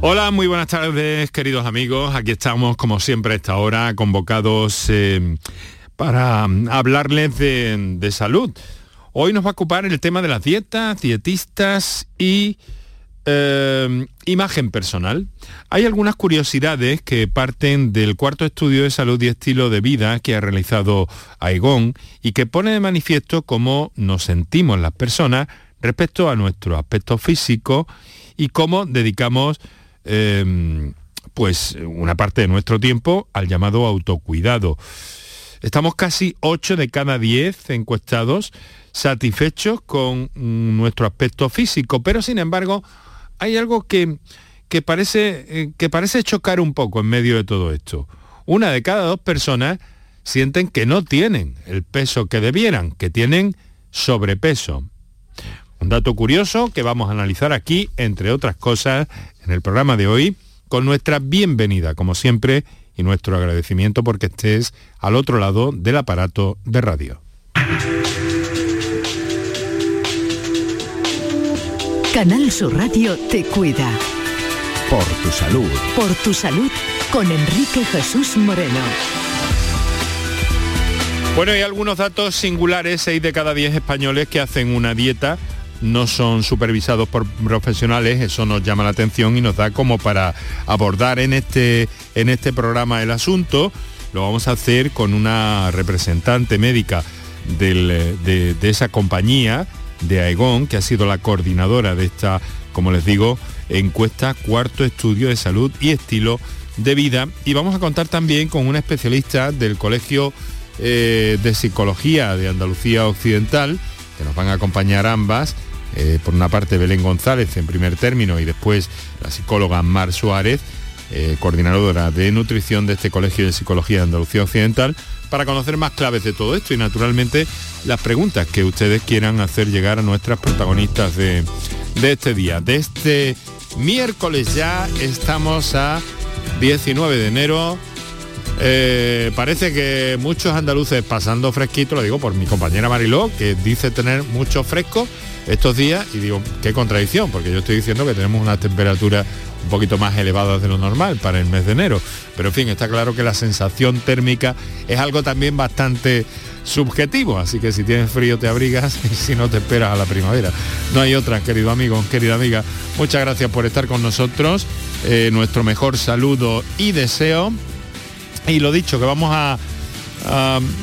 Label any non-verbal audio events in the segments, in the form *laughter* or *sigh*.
Hola, muy buenas tardes, queridos amigos. Aquí estamos, como siempre, a esta hora, convocados eh, para hablarles de, salud. Hoy nos va a ocupar el tema de las dietas, dietistas y eh, imagen personal. Hay algunas curiosidades que parten del cuarto estudio de salud y estilo de vida que ha realizado Aigón y que pone de manifiesto cómo nos sentimos las personas respecto a nuestro aspecto físico y cómo dedicamos Em, pues una parte de nuestro tiempo al llamado autocuidado. Estamos casi 8 de cada 10 encuestados satisfechos con nuestro aspecto físico, pero sin embargo hay algo que, que, parece, eh, que parece chocar un poco en medio de todo esto. Una de cada dos personas sienten que no tienen el peso que debieran, que tienen sobrepeso. Un dato curioso que vamos a analizar aquí, entre otras cosas, en el programa de hoy, con nuestra bienvenida, como siempre, y nuestro agradecimiento porque estés al otro lado del aparato de radio. Canal Sur Radio te cuida. Por tu salud. Por tu salud con Enrique Jesús Moreno. Bueno, hay algunos datos singulares, 6 de cada 10 españoles que hacen una dieta no son supervisados por profesionales, eso nos llama la atención y nos da como para abordar en este, en este programa el asunto. Lo vamos a hacer con una representante médica de, esa compañía, de Aegon, que ha sido la coordinadora de esta, como les digo, encuesta cuarto estudio de salud y estilo de vida. Y vamos a contar también con una especialista del Colegio eh, de Psicología de Andalucía Occidental, que nos van a acompañar ambas, eh, por una parte Belén González en primer término y después la psicóloga Mar Suárez, eh, coordinadora de nutrición de este Colegio de Psicología de Andalucía Occidental, para conocer más claves de todo esto y naturalmente las preguntas que ustedes quieran hacer llegar a nuestras protagonistas de, este día. De este miércoles ya estamos a 19 de enero. Eh, parece que muchos andaluces pasando fresquito, lo digo por mi compañera Mariló, que dice tener mucho fresco, estos días y digo, qué contradicción, porque yo estoy diciendo que tenemos una temperatura un poquito más elevada de lo normal para el mes de enero. Pero en fin, está claro que la sensación térmica es algo también bastante subjetivo, así que si tienes frío te abrigas *laughs* y si no te esperas a la primavera. No hay otra, querido amigo, querida amiga. Muchas gracias por estar con nosotros. Eh, nuestro mejor saludo y deseo. Y lo dicho, que vamos a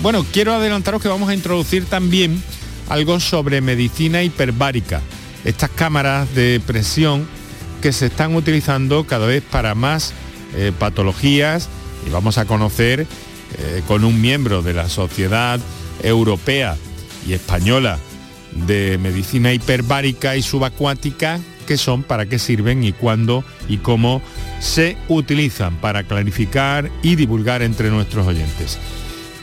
bueno, quiero adelantaros que vamos a introducir también algo sobre medicina hiperbárica. Estas cámaras de presión que se están utilizando cada vez para más eh, patologías y vamos a conocer eh, con un miembro de la Sociedad Europea y Española de Medicina Hiperbárica y Subacuática qué son, para qué sirven y cuándo y cómo se utilizan para clarificar y divulgar entre nuestros oyentes.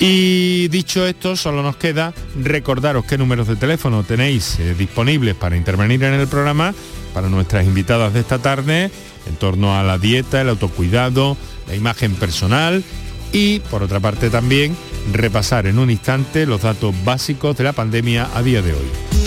Y dicho esto, solo nos queda recordaros qué números de teléfono tenéis eh, disponibles para intervenir en el programa para nuestras invitadas de esta tarde en torno a la dieta, el autocuidado, la imagen personal y, por otra parte, también repasar en un instante los datos básicos de la pandemia a día de hoy.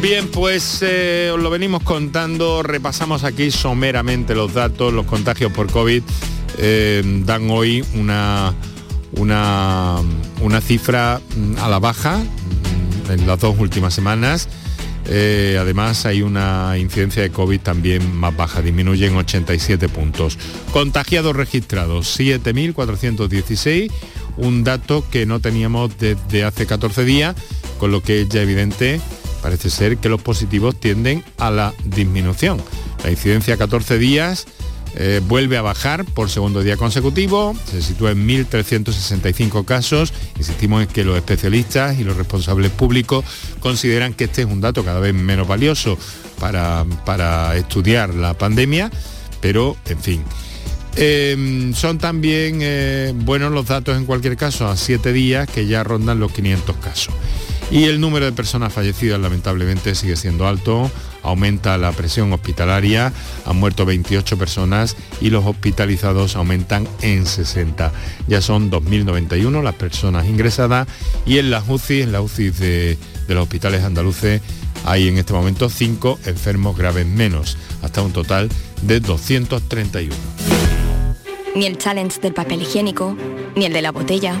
Bien, pues eh, os lo venimos contando, repasamos aquí someramente los datos, los contagios por COVID eh, dan hoy una, una, una, cifra mm, a la baja mm, en las dos últimas semanas. Eh, además hay una incidencia de COVID también más baja, disminuye en 87 puntos. Contagiados registrados, 7.416, un dato que no teníamos desde hace 14 días, con lo que es ya evidente parece ser que los positivos tienden a la disminución. La incidencia a 14 días eh, vuelve a bajar por segundo día consecutivo, se sitúa en 1.365 casos. Insistimos en que los especialistas y los responsables públicos consideran que este es un dato cada vez menos valioso para, para estudiar la pandemia, pero en fin. Em, son también eh, buenos los datos en cualquier caso a siete días que ya rondan los 500 casos. Y el número de personas fallecidas lamentablemente sigue siendo alto, aumenta la presión hospitalaria, han muerto 28 personas y los hospitalizados aumentan en 60. Ya son 2.091 las personas ingresadas y en las UCI, en la UCI de, de los hospitales andaluces, hay en este momento 5 enfermos graves menos, hasta un total de 231. Ni el challenge del papel higiénico, ni el de la botella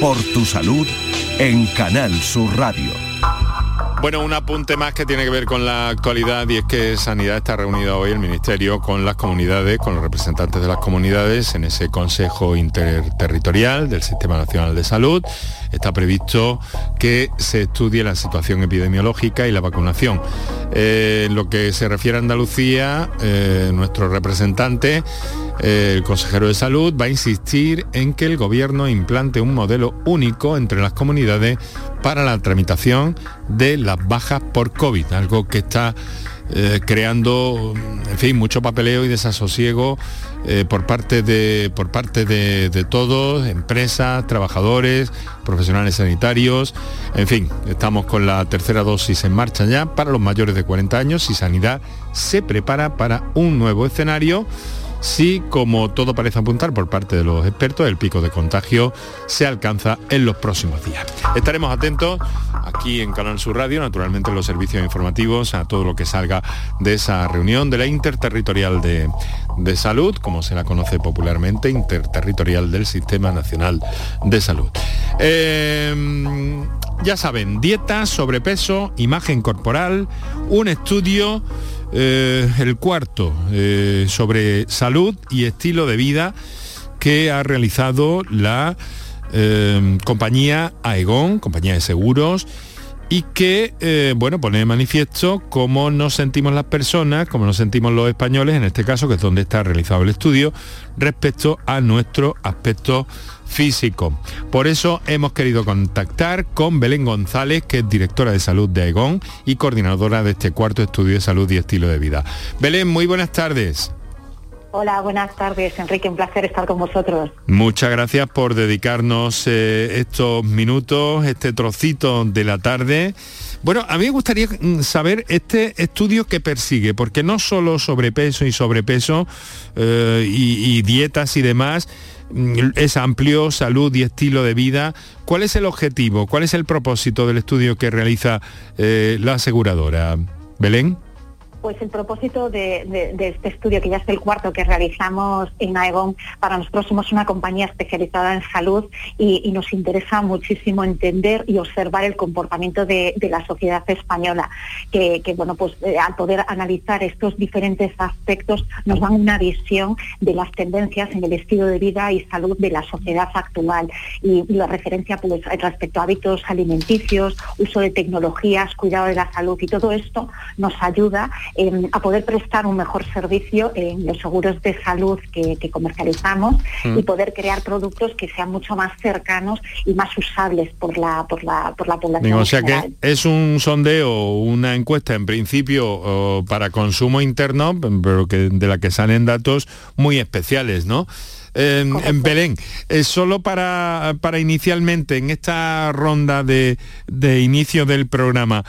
Por tu salud en Canal Sur Radio. Bueno, un apunte más que tiene que ver con la actualidad y es que Sanidad está reunido hoy el Ministerio con las comunidades, con los representantes de las comunidades en ese Consejo Interterritorial del Sistema Nacional de Salud. Está previsto que se estudie la situación epidemiológica y la vacunación. Eh, en lo que se refiere a Andalucía, eh, nuestro representante el consejero de salud va a insistir en que el gobierno implante un modelo único entre las comunidades para la tramitación de las bajas por COVID, algo que está eh, creando, en fin, mucho papeleo y desasosiego eh, por parte, de, por parte de, de, todos, empresas, trabajadores, profesionales sanitarios, en fin, estamos con la tercera dosis en marcha ya para los mayores de 40 años y Sanidad se prepara para un nuevo escenario si, como todo parece apuntar por parte de los expertos, el pico de contagio se alcanza en los próximos días. Estaremos atentos aquí en Canal Sur Radio, naturalmente en los servicios informativos, a todo lo que salga de esa reunión de la Interterritorial de, Salud, como se la conoce popularmente, Interterritorial del Sistema Nacional de Salud. Em, ya saben, dieta, sobrepeso, imagen corporal, un estudio eh, el cuarto, eh, sobre salud y estilo de vida que ha realizado la eh, compañía Aegon, compañía de seguros, y que, bueno, pone de manifiesto cómo nos sentimos las personas, cómo nos sentimos los españoles, en este caso, que es donde está realizado el estudio, respecto a nuestro aspecto físico. Por eso hemos querido contactar con Belén González, que es directora de salud de Aegon y coordinadora de este cuarto estudio de salud y estilo de vida. Belén, muy buenas tardes. Hola, buenas tardes, Enrique. Un placer estar con vosotros. Muchas gracias por dedicarnos eh, estos minutos, este trocito de la tarde. Bueno, a mí me gustaría mm, saber este estudio que persigue, porque no solo sobrepeso y sobrepeso eh, y dietas y demás, Mm, es amplio, salud y estilo de vida. ¿Cuál es el objetivo? ¿Cuál es el propósito del estudio que realiza eh, la aseguradora? Belén. Pues el propósito de, este estudio, que ya es el cuarto que realizamos en Aegon, para nosotros somos una compañía especializada en salud y, nos interesa muchísimo entender y observar el comportamiento de, la sociedad española, que, bueno, pues eh, al poder analizar estos diferentes aspectos nos dan una visión de las tendencias en el estilo de vida y salud de la sociedad actual. Y, la referencia pues, respecto a hábitos alimenticios, uso de tecnologías, cuidado de la salud y todo esto nos ayuda em, a poder prestar un mejor servicio en los seguros de salud que, comercializamos mm. y poder crear productos que sean mucho más cercanos y más usables por la, por la, por la población. o sea que es un sondeo, una encuesta en principio para consumo interno, pero que de la que salen datos muy especiales, ¿no? en Belén. Eh, solo para, para inicialmente, en esta ronda de, inicio del programa,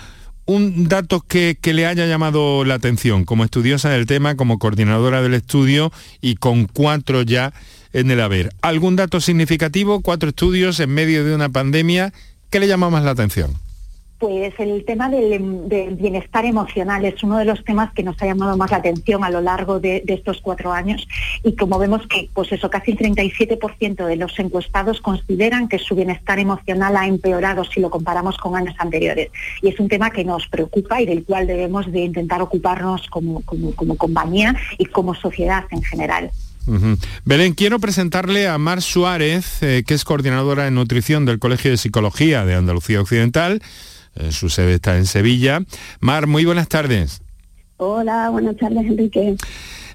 un dato que, le haya llamado la atención como estudiosa del tema, como coordinadora del estudio y con cuatro ya en el haber. ¿Algún dato significativo? Cuatro estudios en medio de una pandemia. ¿Qué le llama más la atención? Pues el tema del, bienestar emocional es uno de los temas que nos ha llamado más la atención a lo largo de, estos cuatro años y como vemos que pues eso casi el 37% de los encuestados consideran que su bienestar emocional ha empeorado si lo comparamos con años anteriores y es un tema que nos preocupa y del cual debemos de intentar ocuparnos como, compañía y como sociedad en general. Belén, quiero presentarle a Mar Suárez, eh, que es coordinadora de nutrición del Colegio de Psicología de Andalucía Occidental. Eh, su sede está en Sevilla. Mar, muy buenas tardes. Hola, buenas tardes, Enrique.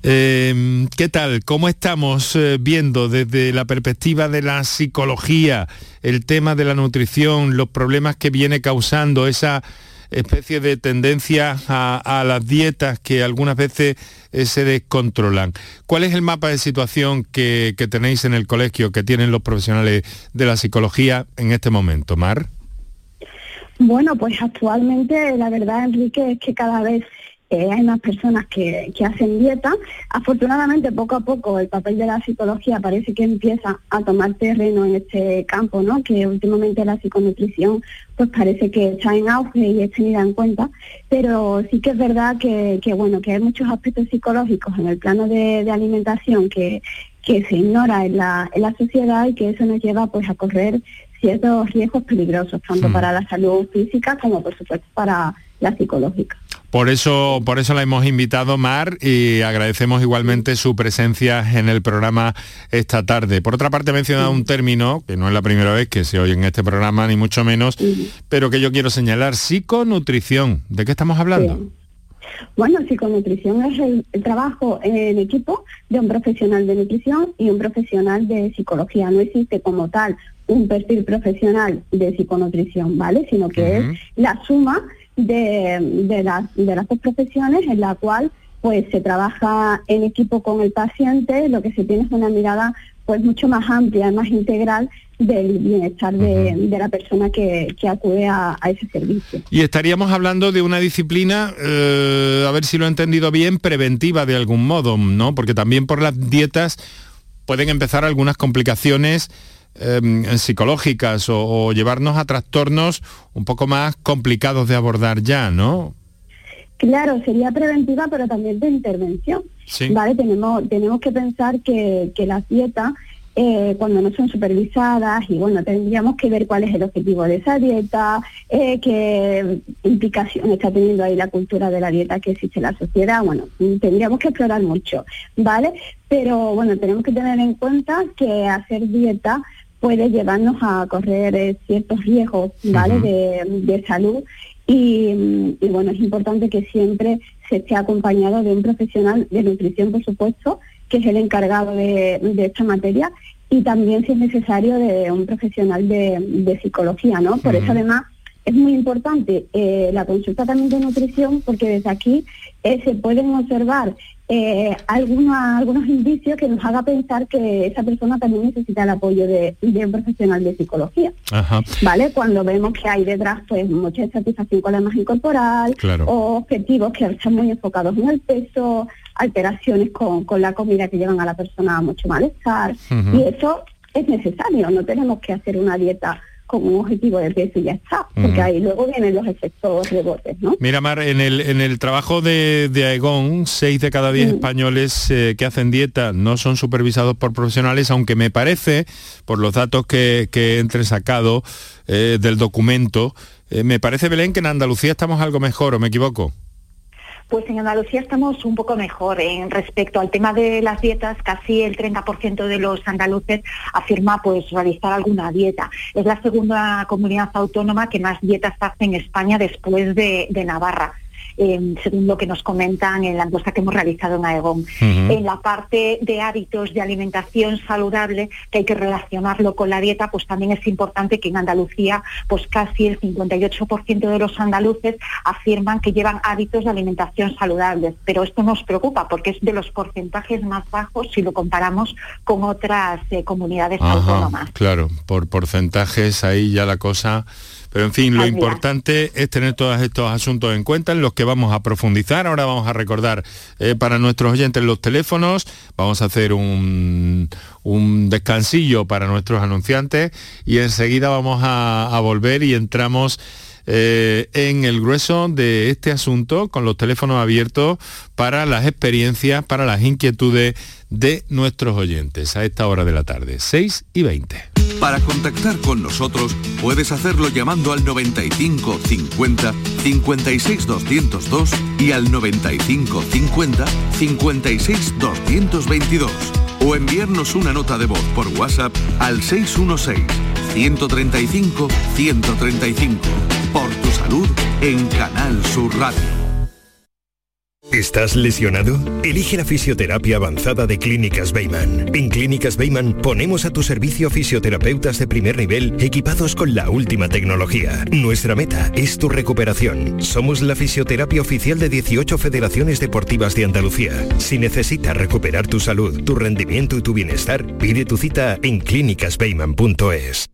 Em, ¿Qué tal? ¿Cómo estamos eh, viendo desde la perspectiva de la psicología el tema de la nutrición, los problemas que viene causando esa especie de tendencia a, las dietas que algunas veces eh, se descontrolan? ¿Cuál es el mapa de situación que tenéis en el colegio, que tienen los profesionales de la psicología en este momento, Mar? Bueno, pues actualmente la verdad, Enrique, es que cada vez eh, hay más personas que, hacen dieta. Afortunadamente, poco a poco, el papel de la psicología parece que empieza a tomar terreno en este campo, ¿no? Que últimamente la psiconutrición, pues parece que está en auge y es tenida en cuenta. Pero sí que es verdad que, bueno, que hay muchos aspectos psicológicos en el plano de, alimentación que, que se ignora en la, en la sociedad y que eso nos lleva pues a correr ciertos riesgos peligrosos, tanto mm. para la salud física como por supuesto para la psicológica. Por eso, por eso la hemos invitado, Mar, y agradecemos igualmente su presencia en el programa esta tarde. Por otra parte, he mencionado un término, que no es la primera vez que se oye en este programa, ni mucho menos, pero que yo quiero señalar, psiconutrición. ¿De qué estamos hablando? Bueno, psiconutrición es el, trabajo en equipo de un profesional de nutrición y un profesional de psicología. No existe como tal un perfil profesional de psiconutrición, ¿vale? Sino que es la suma de, de, las, de las dos profesiones en la cual pues se trabaja en equipo con el paciente, lo que se tiene es una mirada pues mucho más amplia, más integral del bienestar de, la persona que, acude a, ese servicio. Y estaríamos hablando de una disciplina, eh, a ver si lo he entendido bien, preventiva de algún modo, ¿no? Porque también por las dietas pueden empezar algunas complicaciones em, psicológicas o, llevarnos a trastornos un poco más complicados de abordar ya, ¿no? Claro, sería preventiva, pero también de intervención. ¿vale? Tenemos, tenemos que pensar que, que las dietas eh, cuando no son supervisadas y bueno, tendríamos que ver cuál es el objetivo de esa dieta, eh, qué implicación está teniendo ahí la cultura de la dieta que existe en la sociedad, bueno, tendríamos que explorar mucho, ¿vale? Pero bueno, tenemos que tener en cuenta que hacer dieta puede llevarnos a correr eh, ciertos riesgos, ¿vale? de, salud y, bueno, es importante que siempre se esté acompañado de un profesional de nutrición, por supuesto, que es el encargado de, esta materia, y también si es necesario de un profesional de, psicología, ¿no? Por eso además es muy importante eh, la consulta también de nutrición porque desde aquí eh, se pueden observar eh, algunos indicios que nos haga pensar que esa persona también necesita el apoyo de, un profesional de psicología. ¿Vale? Cuando vemos que hay detrás pues mucha insatisfacción con la imagen corporal o objetivos que están muy enfocados en el peso, alteraciones con, con la comida que llevan a la persona a mucho malestar. Y eso es necesario, no tenemos que hacer una dieta con un objetivo de peso y ya está, porque ahí luego vienen los efectos rebotes, ¿no? Mira, Mar, en el, en el trabajo de, de Aegon, 6 de cada 10 españoles eh, que hacen dieta no son supervisados por profesionales, aunque me parece, por los datos que, que he entresacado eh, del documento, eh, me parece, Belén, que en Andalucía estamos algo mejor, ¿o me equivoco? Pues en Andalucía estamos un poco mejor en respecto al tema de las dietas, casi el 30% de los andaluces afirma pues realizar alguna dieta. Es la segunda comunidad autónoma que más dietas hace en España después de, Navarra. Eh, según lo que nos comentan en la encuesta que hemos realizado en AEGON. En la parte de hábitos de alimentación saludable, que hay que relacionarlo con la dieta, pues también es importante que en Andalucía, pues casi el 58% de los andaluces afirman que llevan hábitos de alimentación saludables. Pero esto nos preocupa porque es de los porcentajes más bajos si lo comparamos con otras eh, comunidades autónomas. Claro, por porcentajes ahí ya la cosa pero en fin, lo importante es tener todos estos asuntos en cuenta en los que vamos a profundizar. Ahora vamos a recordar eh, para nuestros oyentes los teléfonos, vamos a hacer un, descansillo para nuestros anunciantes y enseguida vamos a, volver y entramos eh, en el grueso de este asunto con los teléfonos abiertos para las experiencias, para las inquietudes de nuestros oyentes a esta hora de la tarde, 6 y 20. Para contactar con nosotros puedes hacerlo llamando al 95 50 56 202 y al 95 50 56 222 o enviarnos una nota de voz por WhatsApp al 616 135 135. Por tu salud en Canal Sur Radio. ¿Estás lesionado? Elige la fisioterapia avanzada de Clínicas Bayman. En Clínicas Bayman ponemos a tu servicio fisioterapeutas de primer nivel equipados con la última tecnología. Nuestra meta es tu recuperación. Somos la fisioterapia oficial de 18 federaciones deportivas de Andalucía. Si necesitas recuperar tu salud, tu rendimiento y tu bienestar, pide tu cita en clínicasbayman.es.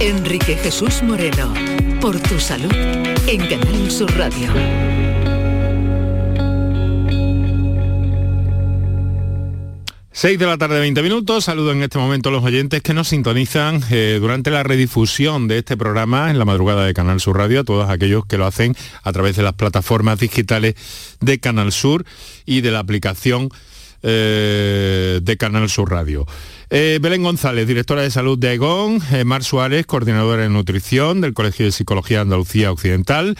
Enrique Jesús Moreno, por tu salud, en Canal Sur Radio. Seis de la tarde, 20 minutos. Saludo en este momento a los oyentes que nos sintonizan eh, durante la redifusión de este programa en la madrugada de Canal Sur Radio, a todos aquellos que lo hacen a través de las plataformas digitales de Canal Sur y de la aplicación eh, de Canal Sur Radio. Eh, Belén González, directora de salud de Aigón, eh, Mar Suárez, coordinadora de nutrición del Colegio de Psicología de Andalucía Occidental,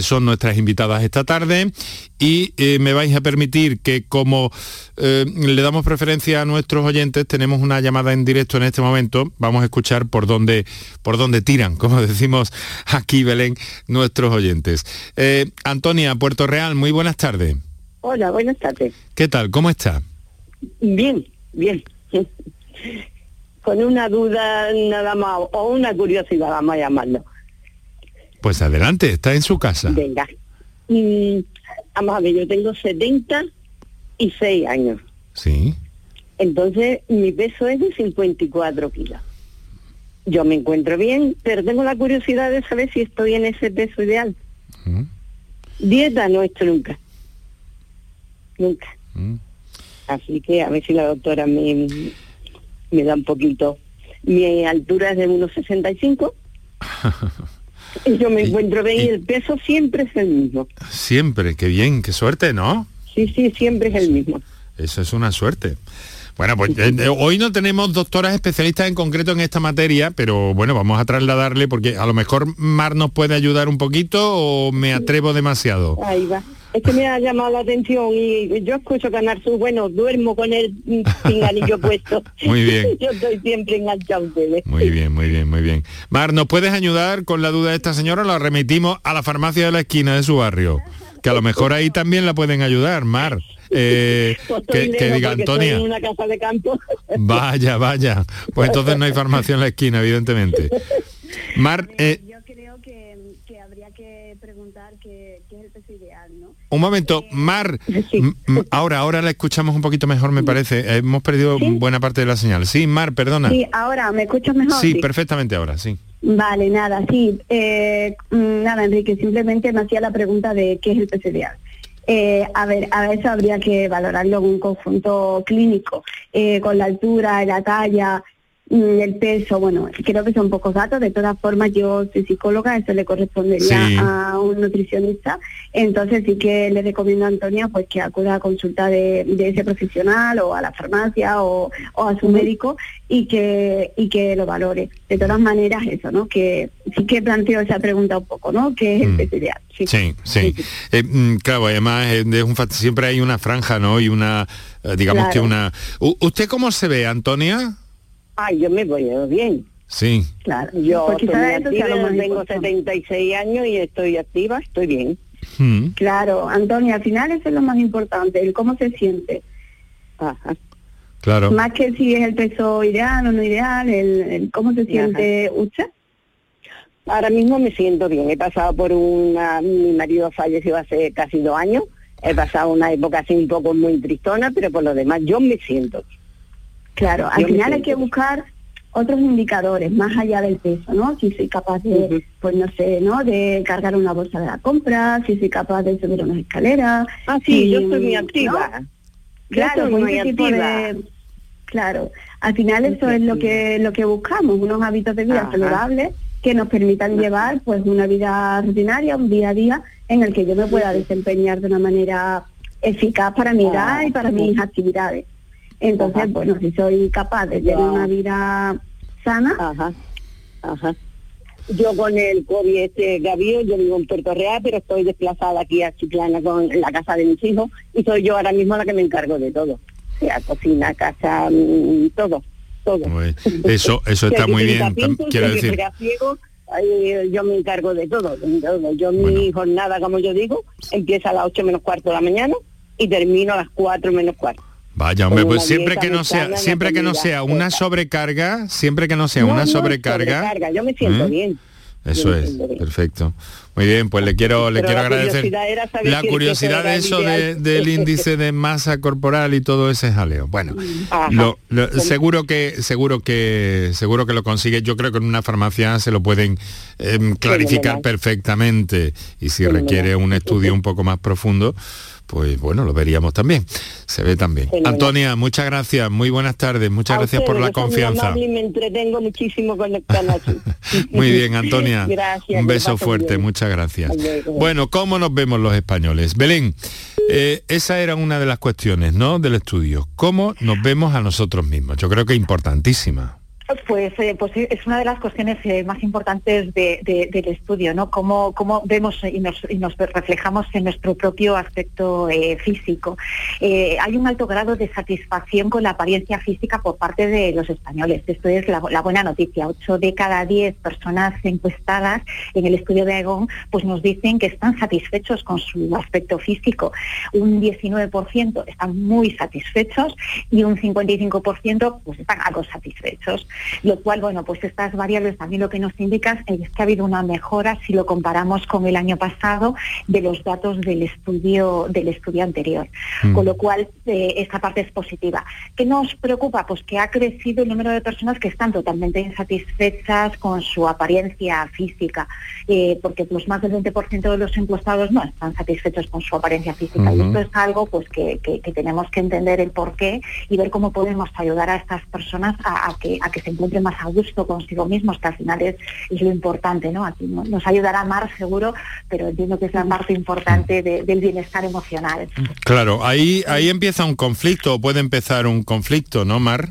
son nuestras invitadas esta tarde y me vais a permitir que como le damos preferencia a nuestros oyentes, tenemos una llamada en directo en este momento, vamos a escuchar por dónde, por dónde tiran, como *laughs* decimos aquí Belén, nuestros oyentes. Antonia, Puerto Real, muy buenas tardes. Hola, buenas tardes. ¿Qué tal? ¿Cómo está? Bien, bien. Con una duda nada más, o una curiosidad, vamos a llamarlo. Pues adelante, está en su casa. Venga. Mm, vamos a ver, yo tengo 76 años. Sí. Entonces, mi peso es de 54 kilos. Yo me encuentro bien, pero tengo la curiosidad de saber si estoy en ese peso ideal. Dieta no he hecho nunca nunca. Mm. Así que a ver si la doctora me, me da un poquito. Mi altura es de 1,65. *laughs* y yo me encuentro bien y el peso siempre es el mismo. Siempre, qué bien, qué suerte, ¿no? Sí, sí, siempre es el mismo. Eso es una suerte. Bueno, pues eh, eh, hoy no tenemos doctoras especialistas en concreto en esta materia, pero bueno, vamos a trasladarle porque a lo mejor Mar nos puede ayudar un poquito o me atrevo demasiado. Ahí va. Es que me ha llamado la atención y yo escucho Canal Sur, bueno, duermo con el anillo puesto. *laughs* Muy bien. *laughs* yo estoy siempre enganchado ustedes. Muy bien, muy bien, muy bien. Mar, ¿nos puedes ayudar con la duda de esta señora? La remitimos a la farmacia de la esquina de su barrio, que a lo mejor ahí también la pueden ayudar, Mar. Eh, *laughs* que, diga Antonia. una casa de campo. Vaya, vaya. Pues entonces no hay farmacia en la esquina, evidentemente. Mar, eh, yo creo que, habría que preguntar qué, es el peso ideal, ¿no? Un momento, eh, Mar, ahora, ahora la escuchamos un poquito mejor, me parece. Hemos perdido buena parte de la señal. Sí, Mar, perdona. Sí, ahora, ¿me escuchas mejor? Sí, perfectamente ahora, sí. Vale, nada, sí. Mm, nada, Enrique, simplemente me hacía la pregunta de qué es el ideal. Eh, a ver, a eso habría que valorarlo en un conjunto clínico, eh, con la altura, la talla, el peso, bueno, creo que son pocos datos, de todas formas yo soy psicóloga, eso le correspondería a un nutricionista, entonces sí que le recomiendo a Antonia pues que acuda a consulta de, ese profesional o a la farmacia o, a su médico y que y que lo valore. De todas maneras eso, ¿no? Que sí que planteo esa pregunta un poco, ¿no? ¿Qué es mm. Sí, sí. Eh, mm, claro, además es un, siempre hay una franja, ¿no? Y una, eh, digamos que una... ¿Usted cómo se ve, Antonia? Ay, yo me voy bien. Sí. Claro. Yo pues tengo 76 años y estoy activa, estoy bien. Hmm. Claro, Antonia, al final eso es lo más importante, el cómo se siente. Ajá. Claro. Más que si es el peso ideal o no ideal, el, cómo se siente usted. Ahora mismo me siento bien. He pasado por una... Mi marido falleció hace casi dos años. He pasado una época así un poco muy tristona, pero por lo demás yo me siento Claro, al final hay que buscar otros indicadores más allá del peso, ¿no? Si soy capaz de, pues no sé, ¿no? De cargar una bolsa de la compra, si soy capaz de subir una escalera. Ah, sí, yo soy muy activa. Claro, muy activa. claro, al final eso es lo que lo que buscamos, unos hábitos de vida saludables que nos permitan llevar pues una vida rutinaria, un día a día en el que yo me pueda desempeñar de una manera eficaz para mi edad y para mis actividades. Entonces, bueno, si soy capaz de tener una vida sana. Ajá, ajá. Yo con el COVID este Gavío, yo vivo en Puerto Real, pero estoy desplazada aquí a Chiclana con la casa de mis hijos y soy yo ahora mismo la que me encargo de todo. O sea, cocina, casa, mm, todo, todo. Eso, eso está muy bien. quiero decir. yo me encargo de todo, Yo mi jornada, como yo digo, empieza a las 8 menos cuarto de la mañana y termino a las 4 menos cuarto. Vaya, hombre, pues siempre que no sea, siempre que no sea una sobrecarga, siempre que no sea una sobrecarga, yo me siento ¿eh? bien. Eso es, perfecto. Muy bien, pues le quiero, le quiero agradecer la curiosidad de eso del índice de masa corporal y todo ese jaleo. Bueno, seguro que seguro que seguro que lo consigue. Yo creo que en una farmacia se lo pueden em, clarificar perfectamente y si requiere un estudio un poco más profundo pues bueno, lo veríamos también. Se ve también. Antonia, muchas gracias, muy buenas tardes, muchas gracias por la confianza. me entretengo muchísimo con *laughs* muy bien, Antonia. *laughs* Un beso fuerte, muchas gracias. Bueno, ¿cómo nos vemos los españoles? Belén, eh, esa era una de las cuestiones, ¿no? Del estudio. ¿Cómo nos vemos a nosotros mismos? Yo creo que importantísima. Pues, eh, pues es una de las cuestiones eh, más importantes del estudio, ¿no? Cómo, cómo vemos y nos, reflejamos en nuestro propio aspecto eh, físico. hay un alto grado de satisfacción con la apariencia física por parte de los españoles. Esto es la, buena noticia. Ocho de cada diez personas encuestadas en el estudio de Aegon pues nos dicen que están satisfechos con su aspecto físico. Un 19% están muy satisfechos y un 55% pues están algo satisfechos lo cual, bueno, pues estas variables también lo que nos indican es que ha habido una mejora si lo comparamos con el año pasado de los datos del estudio del estudio anterior, mm. con lo cual eh, esta parte es positiva. ¿Qué nos preocupa? Pues que ha crecido el número de personas que están totalmente insatisfechas con su apariencia física, eh, porque los más del 20% de los encuestados no están satisfechos con su apariencia física. Y esto es algo pues que, tenemos que entender el porqué y ver cómo podemos ayudar a estas personas a, que, a que se encuentre más a gusto consigo mismos, que al final es, lo importante, ¿no? Aquí nos ayudará Mar seguro, pero entiendo que es la parte importante del bienestar emocional. Claro, ahí, ahí empieza un conflicto, puede empezar un conflicto, ¿no, Mar?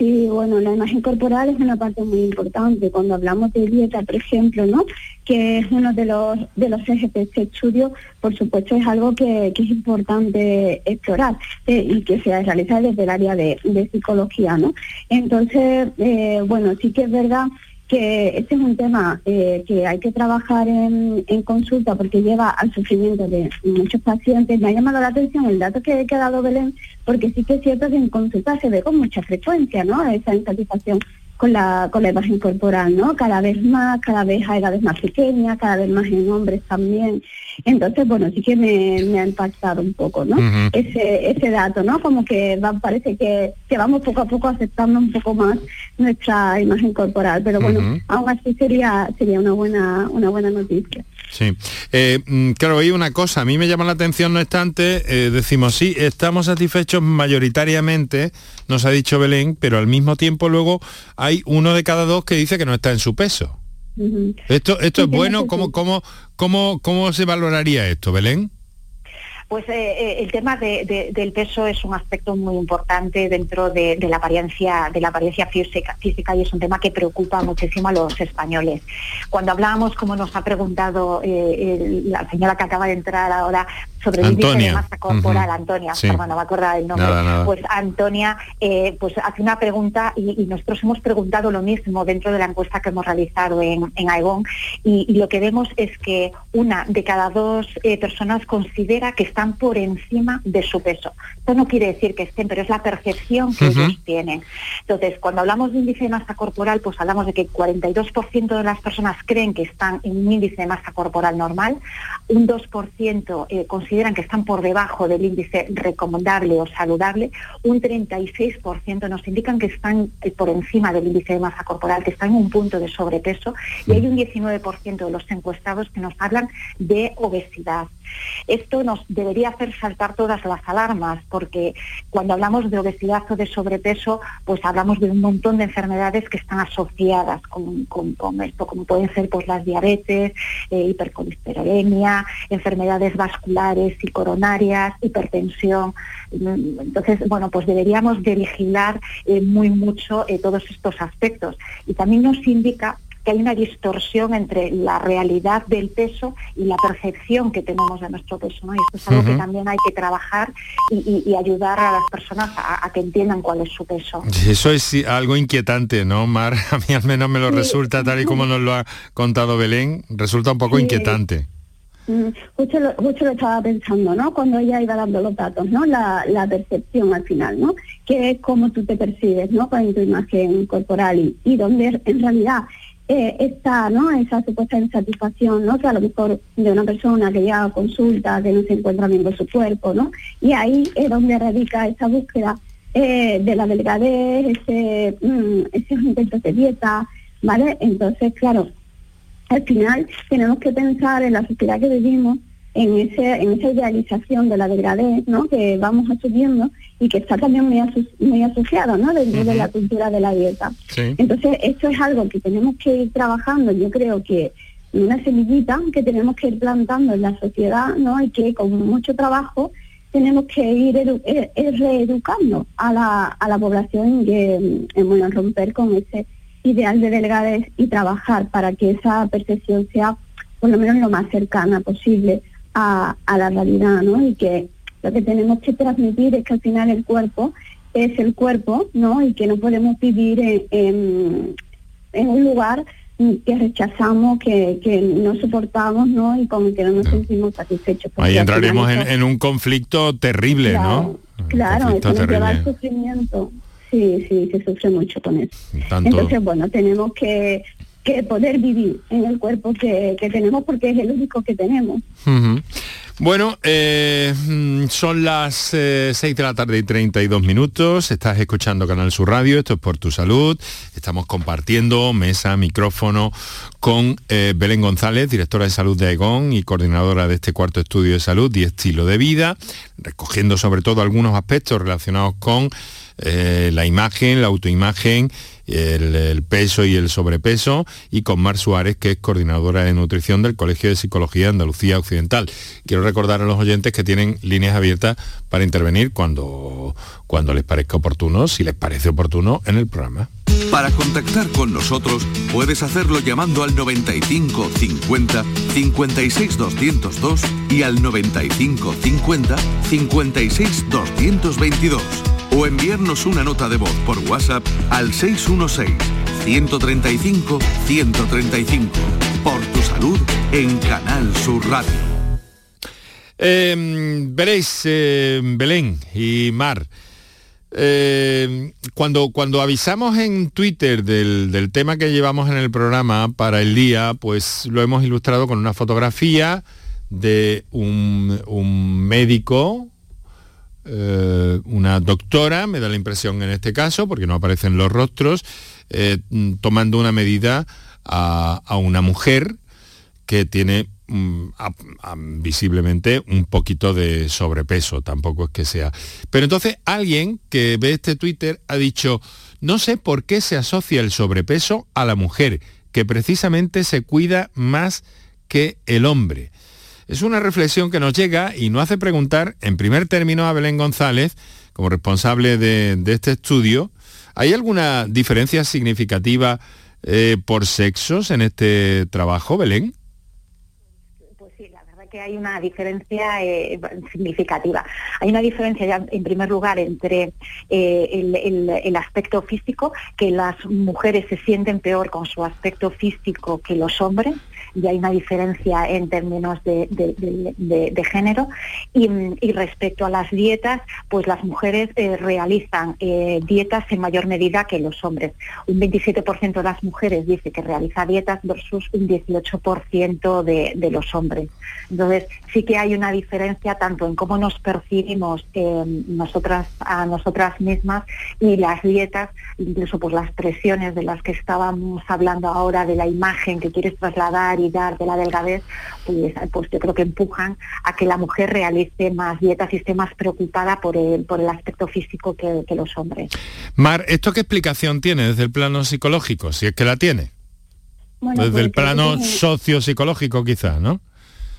Sí, bueno, la imagen corporal es una parte muy importante. Cuando hablamos de dieta, por ejemplo, ¿no? Que es uno de los de los ejes de este estudio, por supuesto es algo que, es importante explorar eh, y que se realiza desde el área de, psicología, ¿no? Entonces, eh, bueno, sí que es verdad que este es un tema eh, que hay que trabajar en, consulta porque lleva al sufrimiento de muchos pacientes. Me ha llamado la atención el dato que, ha dado Belén, porque sí que es cierto que en consulta se ve con mucha frecuencia, ¿no? Esa insatisfacción con la, con la imagen corporal, ¿no? Cada vez más, cada vez a edades más pequeñas, cada vez más en hombres también. Entonces, bueno, sí que me, ha impactado un poco, ¿no? ese, ese dato, ¿no? Como que va, parece que, que, vamos poco a poco aceptando un poco más nuestra imagen corporal, pero bueno, aún así sería sería una buena una buena noticia. Sí. Eh, mm, claro, hay una cosa, a mí me llama la atención, no obstante, eh, decimos, sí, estamos satisfechos mayoritariamente, nos ha dicho Belén, pero al mismo tiempo luego hay uno de cada dos que dice que no está en su peso. Esto, esto es bueno, ¿Cómo, cómo, cómo, ¿cómo se valoraría esto, Belén? Pues eh, eh, el tema del peso es un aspecto muy importante dentro de, la apariencia de la apariencia física, física, y es un tema que preocupa muchísimo a los españoles. Cuando hablábamos, como nos ha preguntado eh, la señora que acaba de entrar ahora, sobre el índice de masa corporal, Antonia, perdón, no me acuerdo el nombre, pues Antonia pues hace una pregunta y, nosotros hemos preguntado lo mismo dentro de la encuesta que hemos realizado en, en Aegon y, lo que vemos es que una de cada dos personas considera que está están por encima de su peso. Esto no quiere decir que estén, pero es la percepción que ellos tienen. Entonces, cuando hablamos de índice de masa corporal, pues hablamos de que 42% de las personas creen que están en un índice de masa corporal normal, un 2% eh, consideran que están por debajo del índice recomendable o saludable, un 36% nos indican que están eh, por encima del índice de masa corporal, que están en un punto de sobrepeso, y hay un 19% de los encuestados que nos hablan de obesidad. Esto nos debería hacer saltar todas las alarmas, porque cuando hablamos de obesidad o de sobrepeso, pues hablamos de un montón de enfermedades que están asociadas con, esto, como pueden ser pues las diabetes, eh, hipercolesterolemia, enfermedades vasculares y coronarias, hipertensión. Entonces, bueno, pues deberíamos de vigilar eh, muy mucho eh, todos estos aspectos. Y también nos indica que hay una distorsión entre la realidad del peso y la percepción que tenemos de nuestro peso. ¿no? Y esto es algo que también hay que trabajar y, ayudar a las personas a, que entiendan cuál es su peso. Eso es algo inquietante, ¿no, Mar? *laughs* A mí al menos me lo resulta, tal y como nos lo ha contado Belén, resulta un poco inquietante. Mm, justo lo, estaba pensando, ¿no? Cuando ella iba dando los datos, ¿no? La, la percepción al final, ¿no? Que es cómo tú te percibes, ¿no? Con tu imagen corporal y, y donde en realidad eh, está ¿no? esa supuesta insatisfacción, ¿no? que a lo mejor de una persona que ya consulta, que no se encuentra bien con su cuerpo, ¿no? y ahí es donde radica esa búsqueda eh, de la delgadez, ese, mm, esos intentos de dieta, ¿vale? Entonces, claro, al final tenemos que pensar en la sociedad que vivimos en, ese, en esa idealización de la degradez ¿no? que vamos asumiendo y que está también muy, muy asociado ¿no? dentro de la cultura de la dieta. Entonces, esto es algo que tenemos que ir trabajando, yo creo que una semillita que tenemos que ir plantando en la sociedad ¿no? y que con mucho trabajo tenemos que ir eh, eh, reeducando a la, a la población y que, eh, bueno, romper con ese ideal de delgadez y trabajar para que esa percepción sea por lo menos lo más cercana posible a, la realidad, ¿no? Y que lo que tenemos que transmitir es que al final el cuerpo es el cuerpo, ¿no? Y que no podemos vivir en, un lugar que rechazamos, que, que, no soportamos, ¿no? Y con el que no nos sentimos satisfechos. Ahí entraremos en, un conflicto terrible, ¿no? Claro, eso nos lleva al sufrimiento. Sí, sí, se sufre mucho con eso. Entonces, bueno, tenemos que que poder vivir en el cuerpo que, tenemos porque es el único que tenemos. Bueno, eh, mm, son las 6 eh, de la tarde y 32 minutos, estás escuchando Canal Sur Radio, esto es por tu salud, estamos compartiendo mesa, micrófono con eh, Belén González, directora de salud de Aegon y coordinadora de este cuarto estudio de salud y estilo de vida, recogiendo sobre todo algunos aspectos relacionados con la imagen, la autoimagen el, peso y el sobrepeso, y con Mar Suárez, que es coordinadora de nutrición del Colegio de Psicología de Andalucía Occidental. Quiero recordar a los oyentes que tienen líneas abiertas para intervenir cuando, cuando les parezca oportuno, si les parece oportuno, en el programa. Para contactar con nosotros puedes hacerlo llamando al 95 50 56 202 y al 95 50 56 222 o enviarnos una nota de voz por WhatsApp al 616-135-135. Por tu salud en Canal Sur Radio. Em, veréis, em, Belén y Mar, em, cuando, cuando avisamos en Twitter del, del, tema que llevamos en el programa para el día, pues lo hemos ilustrado con una fotografía de un, un médico eh, una doctora, me da la impresión en este caso, porque no aparecen los rostros, eh, tomando una medida a, una mujer que tiene mm, visiblemente un poquito de sobrepeso, tampoco es que sea. Pero entonces alguien que ve este Twitter ha dicho, no sé por qué se asocia el sobrepeso a la mujer, que precisamente se cuida más que el hombre. Es una reflexión que nos llega y nos hace preguntar, en primer término, a Belén González, como responsable de, este estudio, ¿hay alguna diferencia significativa eh, por sexos en este trabajo, Belén? que hay una diferencia eh, significativa. Hay una diferencia ya, en primer lugar, entre eh, el, aspecto físico, que las mujeres se sienten peor con su aspecto físico que los hombres, y hay una diferencia en términos de, género. Y, respecto a las dietas, pues las mujeres eh, realizan dietas en mayor medida que los hombres. Un 27% de las mujeres dice que realiza dietas versus un 18% de los hombres. Entonces, sí que hay una diferencia tanto en cómo nos percibimos eh, nosotras a nosotras mismas y las dietas, incluso por las presiones de las que estábamos hablando ahora, de la imagen que quieres trasladar de la delgadez, pues, pues yo creo que empujan a que la mujer realice más dietas y esté más preocupada por el, por el aspecto físico que, los hombres. Mar, ¿esto qué explicación tiene desde el plano psicológico, si es que la tiene? desde el pues, plano sociopsicológico quizás, ¿no?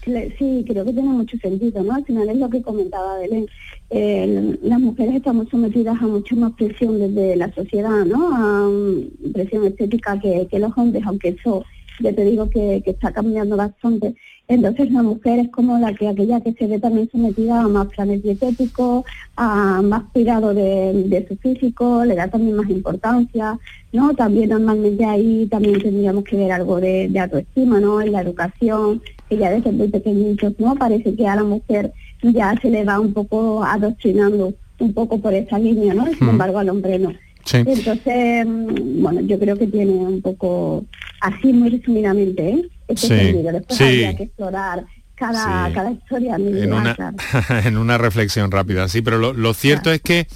Sí, creo que tiene mucho sentido, ¿no? Al final es lo que comentaba Belén. Eh, las mujeres estamos sometidas a mucha más presión desde la sociedad, ¿no? A um, presión estética que, los hombres, aunque eso ya te digo que, está cambiando bastante. Entonces la mujer es como la que aquella que se ve también sometida a más planes dietéticos, a más cuidado de, su físico, le da también más importancia, ¿no? También normalmente ahí también tendríamos que ver algo de, de autoestima, ¿no? En la educación, que ya desde muy pequeñitos, ¿no? Parece que a la mujer ya se le va un poco adoctrinando un poco por esa línea, ¿no? Sin hmm. embargo al hombre no. Entonces, mm, bueno, yo creo que tiene un poco, así muy resumidamente, ¿eh? Este sí. Después habría que explorar cada, cada historia. En una, *laughs* en una reflexión rápida, sí, pero lo, cierto es que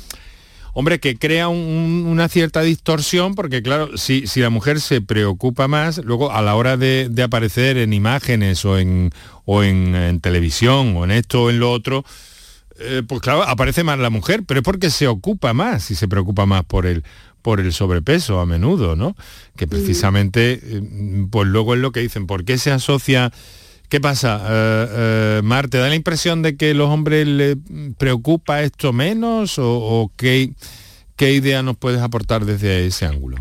hombre, que crea una cierta distorsión, porque claro, si, si, la mujer se preocupa más, luego a la hora de, aparecer en imágenes o, en, o en, televisión o en esto o en lo otro, eh, pues claro, aparece más la mujer, pero es porque se ocupa más y se preocupa más por el, por el sobrepeso a menudo, ¿no? Que precisamente, eh, pues luego es lo que dicen, ¿por qué se asocia ¿Qué pasa, eh, eh, Mar? ¿Te da la impresión de que los hombres les preocupa esto menos o, qué, qué, idea nos puedes aportar desde ese ángulo?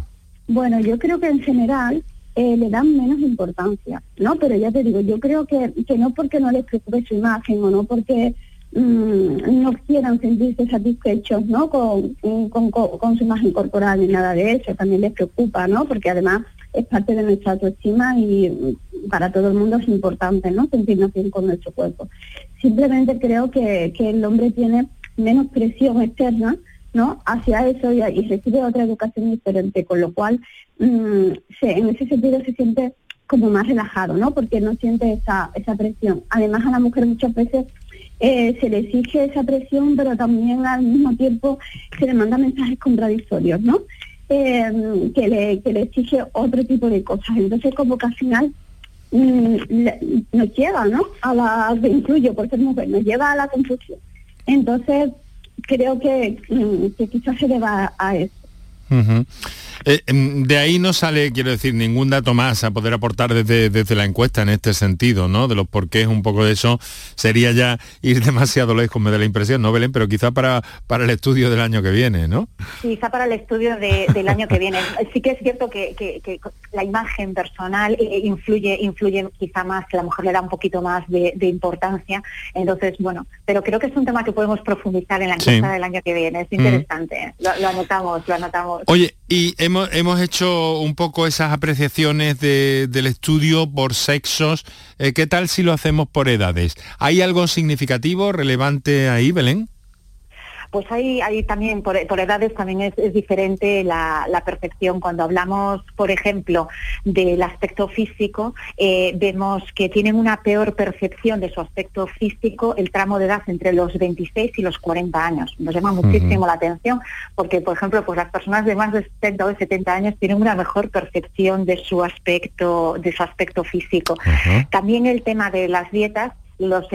Bueno, yo creo que en general eh, le dan menos importancia, ¿no? Pero ya te digo, yo creo que, que no porque no les preocupe su imagen o no porque mm, no quieran sentirse satisfechos, ¿no? Con, con, con, su imagen corporal ni nada de eso, también les preocupa, ¿no? Porque además es parte de nuestra autoestima y para todo el mundo es importante, ¿no? Sentirnos bien con nuestro cuerpo. Simplemente creo que, el hombre tiene menos presión externa, ¿no? Hacia eso y, recibe otra educación diferente, con lo cual mm, en ese sentido se siente como más relajado, ¿no? Porque no siente esa, esa presión. Además a la mujer muchas veces eh, se le exige esa presión, pero también al mismo tiempo se le manda mensajes contradictorios, ¿no? Eh, que, le, que le exige otro tipo de cosas. Entonces, como que al final mm, nos lleva, ¿no? A la, que incluyo por mujer, nos lleva a la confusión. Entonces, creo que, mm, que quizás se deba a eso. Eh, em, de ahí no sale, quiero decir, ningún dato más a poder aportar desde, desde la encuesta en este sentido, ¿no? De los porqués, un poco de eso, sería ya ir *laughs* demasiado lejos, me da la impresión, ¿no, Belén? Pero quizá para, para el estudio del año que viene, ¿no? Quizá para el estudio del año que viene. *laughs* Sí que es cierto que, la imagen personal eh, influye, influye quizá más, que la mujer le da un poquito más de, importancia. Entonces, bueno, pero creo que es un tema que podemos profundizar en la encuesta del año que viene. Es interesante. lo, anotamos, lo anotamos. Oye, y hemos, hecho un poco esas apreciaciones del estudio por sexos. Eh, ¿Qué tal si lo hacemos por edades? ¿Hay algo significativo, relevante ahí, Belén? Pues hay, hay también, por, edades también es, diferente la, percepción. Cuando hablamos, por ejemplo, del aspecto físico, eh, vemos que tienen una peor percepción de su aspecto físico el tramo de edad entre los 26 y los 40 años. Nos llama muchísimo la atención porque, por ejemplo, pues las personas de más de 70 o 70 años tienen una mejor percepción de su aspecto, de su aspecto físico. También el tema de las dietas los,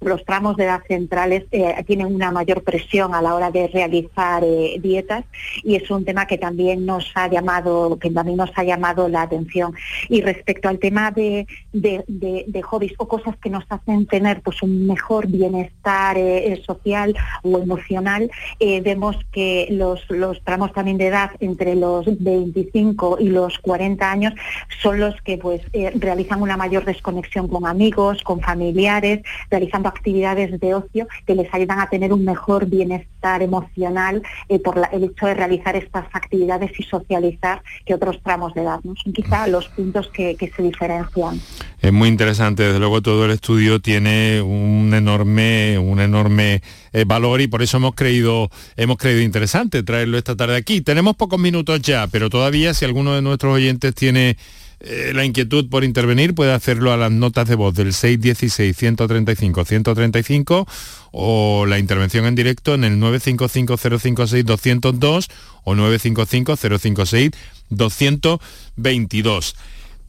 los tramos de edad centrales eh, tienen una mayor presión a la hora de realizar eh, dietas y es un tema que también nos ha llamado, que también nos ha llamado la atención. Y respecto al tema de, de, hobbies o cosas que nos hacen tener pues un mejor bienestar eh, social o emocional, vemos que los, los tramos también de edad entre los 25 y los 40 años son los que pues realizan una mayor desconexión con amigos, con familiares realizando actividades de ocio que les ayudan a tener un mejor bienestar emocional eh, por el hecho de realizar estas actividades y socializar que otros tramos de edad. ¿no? Son quizá los puntos que, se diferencian. Es muy interesante, desde luego todo el estudio tiene un enorme, un enorme eh, valor y por eso hemos creído, hemos creído interesante traerlo esta tarde aquí. Tenemos pocos minutos ya, pero todavía si alguno de nuestros oyentes tiene eh, la inquietud por intervenir puede hacerlo a las notas de voz del 616-135-135 o la intervención en directo en el 955-056-202 o 955-056-222.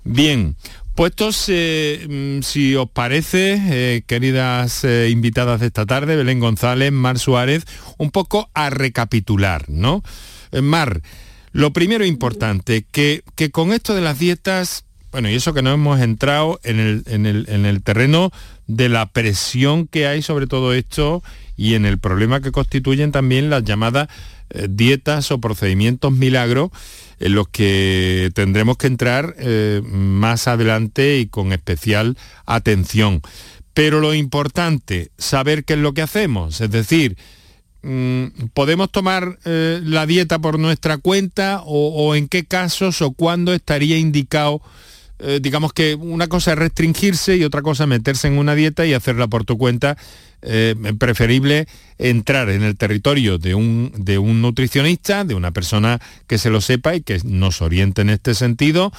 Bien, Puestos, eh, mm, si os parece, eh, queridas invitadas de esta tarde, Belén González, Mar Suárez, un poco a recapitular, ¿no? Mar, lo primero importante, que, que con esto de las dietas, bueno, y eso que no hemos entrado en el, en el, terreno de la presión que hay sobre todo esto y en el problema que constituyen también las llamadas eh, dietas o procedimientos milagros en los que tendremos que entrar eh, más adelante y con especial atención. Pero lo importante, saber qué es lo que hacemos, es decir, ¿podemos tomar eh, la dieta por nuestra cuenta o, en qué casos o cuándo estaría indicado? Eh, digamos que una cosa es restringirse y otra cosa meterse en una dieta y hacerla por tu cuenta. Eh, preferible entrar en el territorio de un, de un nutricionista, de una persona que se lo sepa y que nos oriente en este sentido.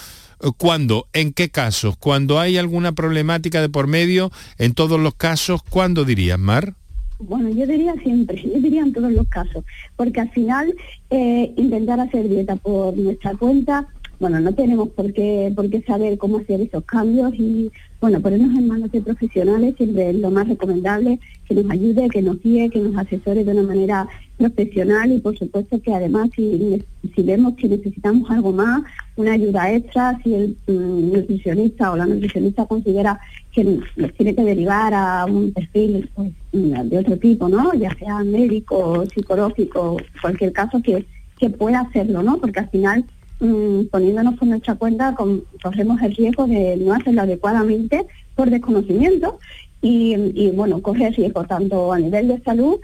¿Cuándo? ¿En qué casos? ¿Cuando hay alguna problemática de por medio? ¿En todos los casos? ¿Cuándo dirías, Mar? Bueno, yo diría siempre, yo diría en todos los casos, porque al final eh, intentar hacer dieta por nuestra cuenta bueno, no tenemos por qué, por qué saber cómo hacer esos cambios y, bueno, ponernos en manos de profesionales siempre es lo más recomendable, que nos ayude, que nos guíe, que nos asesore de una manera profesional y, por supuesto, que además si, si vemos que necesitamos algo más, una ayuda extra, si el mm, nutricionista o la nutricionista considera que nos tiene que derivar a un perfil pues, de otro tipo, ¿no? Ya sea médico, psicológico, cualquier caso que, que pueda hacerlo, ¿no? Porque al final Mm, poniéndonos por nuestra cuenta, corremos el riesgo de no hacerlo adecuadamente por desconocimiento y, bueno, corre riesgo tanto a nivel de salud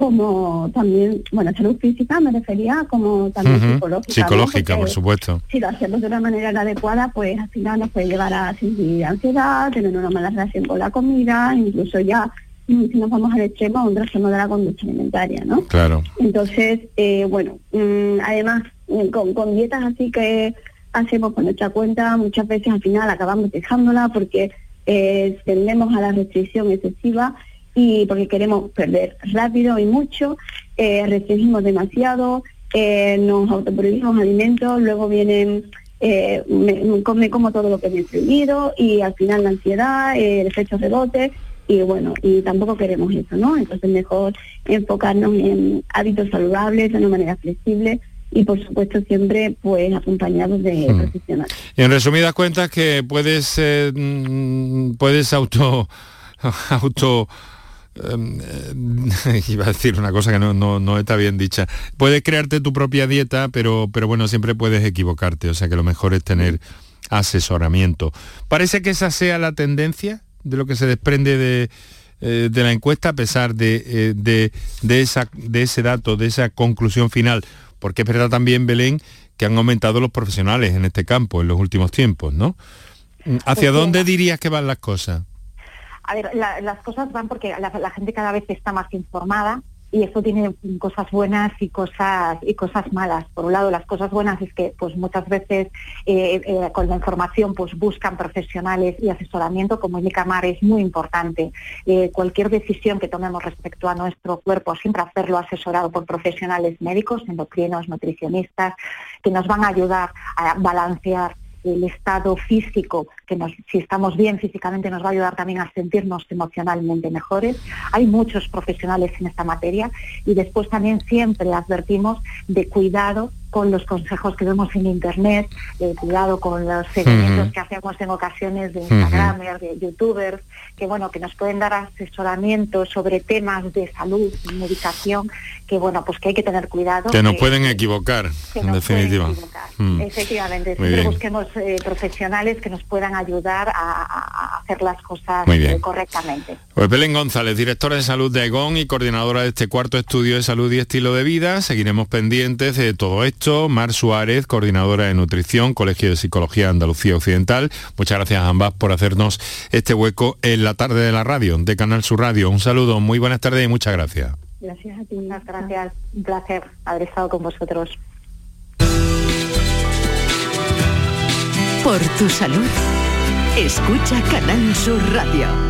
como también, bueno, salud física me refería como también psicológica. Psicológica, por supuesto. Si lo hacemos de una manera adecuada, pues al final nos puede llevar a sentir ansiedad, tener una mala relación con la comida, incluso ya mm, si nos vamos al extremo, un trastorno de la conducta alimentaria, ¿no? Claro. Entonces, eh, bueno, mm, además eh, con, dietas así que hacemos con nuestra cuenta, muchas veces al final acabamos dejándola porque eh, tendemos a la restricción excesiva y porque queremos perder rápido y mucho, eh, restringimos demasiado, eh, nos autoprohibimos alimentos, luego vienen, eh, me, como todo lo que me he prohibido y al final la ansiedad, el efecto rebote y bueno, y tampoco queremos eso, ¿no? Entonces mejor enfocarnos en hábitos saludables de una manera flexible y por supuesto siempre pues acompañados de hmm. profesionales. Y en resumidas cuentas que puedes eh, mm, puedes auto *laughs* auto eh, *laughs* iba a decir una cosa que no, no, está bien dicha. Puedes crearte tu propia dieta, pero, pero bueno, siempre puedes equivocarte, o sea que lo mejor es tener asesoramiento. Parece que esa sea la tendencia de lo que se desprende de, eh, de la encuesta, a pesar de, de, de, esa, de ese dato, de esa conclusión final porque es verdad también, Belén, que han aumentado los profesionales en este campo en los últimos tiempos, ¿no? ¿Hacia pues dónde dirías que van las cosas? A ver, las cosas van porque la, gente cada vez está más informada, y esto tiene cosas buenas y cosas y cosas malas. Por un lado, las cosas buenas es que pues muchas veces eh, eh, con la información pues buscan profesionales y asesoramiento, como indica Mar, es muy importante. Eh, cualquier decisión que tomemos respecto a nuestro cuerpo, siempre hacerlo asesorado por profesionales médicos, endocrinos, nutricionistas, que nos van a ayudar a balancear el estado físico, que nos, si estamos bien físicamente nos va a ayudar también a sentirnos emocionalmente mejores. Hay muchos profesionales en esta materia y después también siempre advertimos de cuidado con los consejos que vemos en internet, eh, cuidado con los seguimientos que hacemos en ocasiones de Instagramers, de youtubers, que bueno, que nos pueden dar asesoramiento sobre temas de salud medicación, que bueno, pues que hay que tener cuidado. Que nos pueden equivocar, en definitiva. Mm. Efectivamente, siempre busquemos eh, profesionales que nos puedan ayudar a, hacer las cosas eh, correctamente. Pues Belén González, directora de salud de EGON y coordinadora de este cuarto estudio de salud y estilo de vida. Seguiremos pendientes de todo esto. Mar Suárez, coordinadora de nutrición, Colegio de Psicología Andalucía Occidental. Muchas gracias a ambas por hacernos este hueco en la tarde de la radio, de Canal Sur Radio. Un saludo, muy buenas tardes y muchas gracias. Gracias a ti. Muchas gracias. Un placer haber estado con vosotros. Por tu salud, escucha Canal Sur Radio.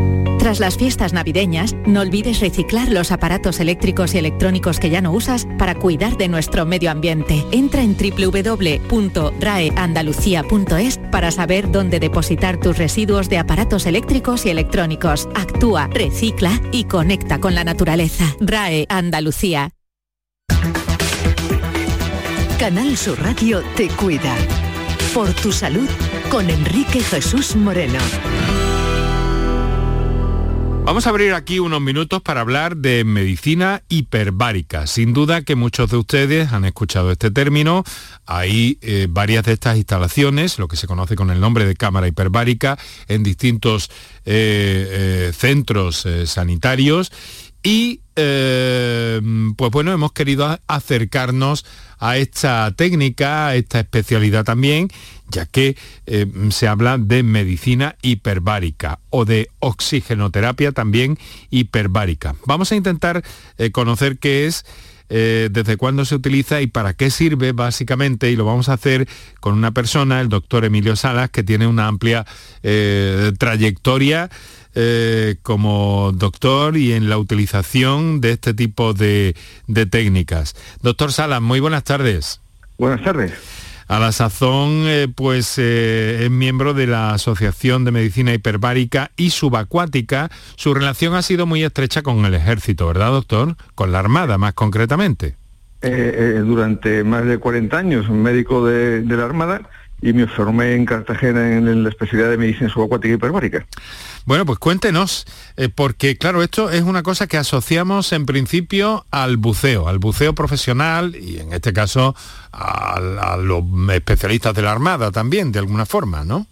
Tras las fiestas navideñas, no olvides reciclar los aparatos eléctricos y electrónicos que ya no usas para cuidar de nuestro medio ambiente. Entra en www.raeandalucía.es para saber dónde depositar tus residuos de aparatos eléctricos y electrónicos. Actúa, recicla y conecta con la naturaleza. RAE Andalucía. Canal Sur Radio te cuida. Por tu salud con Enrique Jesús Moreno. Vamos a abrir aquí unos minutos para hablar de medicina hiperbárica. Sin duda que muchos de ustedes han escuchado este término. Hay eh, varias de estas instalaciones, lo que se conoce con el nombre de cámara hiperbárica, en distintos eh, eh, centros sanitarios. Y pues bueno, hemos querido acercarnos a esta técnica, a esta especialidad también, ya que eh, se habla de medicina hiperbárica o de oxigenoterapia también hiperbárica. Vamos a intentar eh, conocer qué es eh, desde cuándo se utiliza y para qué sirve básicamente y lo vamos a hacer con una persona, el doctor Emilio Salas, que tiene una amplia trayectoria como doctor y en la utilización de este tipo de, de técnicas. Doctor Salas, muy buenas tardes. Buenas tardes. A la sazón, eh, pues eh, es miembro de la Asociación de Medicina Hiperbárica y Subacuática. Su relación ha sido muy estrecha con el ejército, ¿verdad, doctor? Con la Armada, más concretamente. Eh, durante más de 40 años, médico de, de la Armada, y me formé en Cartagena en la especialidad de medicina subacuática y hiperbárica. Bueno, pues cuéntenos, eh, porque claro, esto es una cosa que asociamos en principio al buceo, al buceo profesional y en este caso a, los especialistas de la Armada también, de alguna forma, ¿no?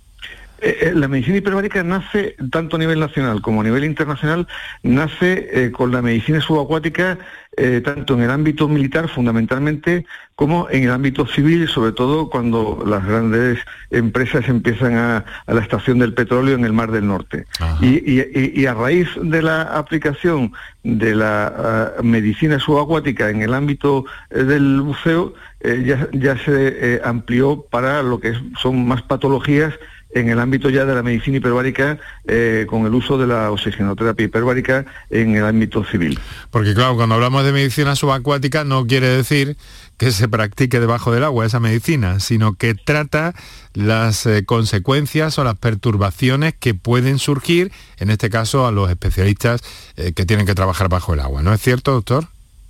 Eh, eh, la medicina hiperbárica nace, tanto a nivel nacional como a nivel internacional, nace con la medicina subacuática eh, tanto en el ámbito militar fundamentalmente como en el ámbito civil, sobre todo cuando las grandes empresas empiezan a, la extracción del petróleo en el Mar del Norte. Y, a raíz de la aplicación de la medicina subacuática en el ámbito eh, del buceo, eh, ya, se amplió para lo que son más patologías en el ámbito ya de la medicina hiperbárica eh, con el uso de la oxigenoterapia hiperbárica en el ámbito civil. Porque claro, cuando hablamos de medicina subacuática no quiere decir que se practique debajo del agua esa medicina, sino que trata las eh, consecuencias o las perturbaciones que pueden surgir, en este caso a los especialistas eh, que tienen que trabajar bajo el agua. ¿No es cierto, doctor?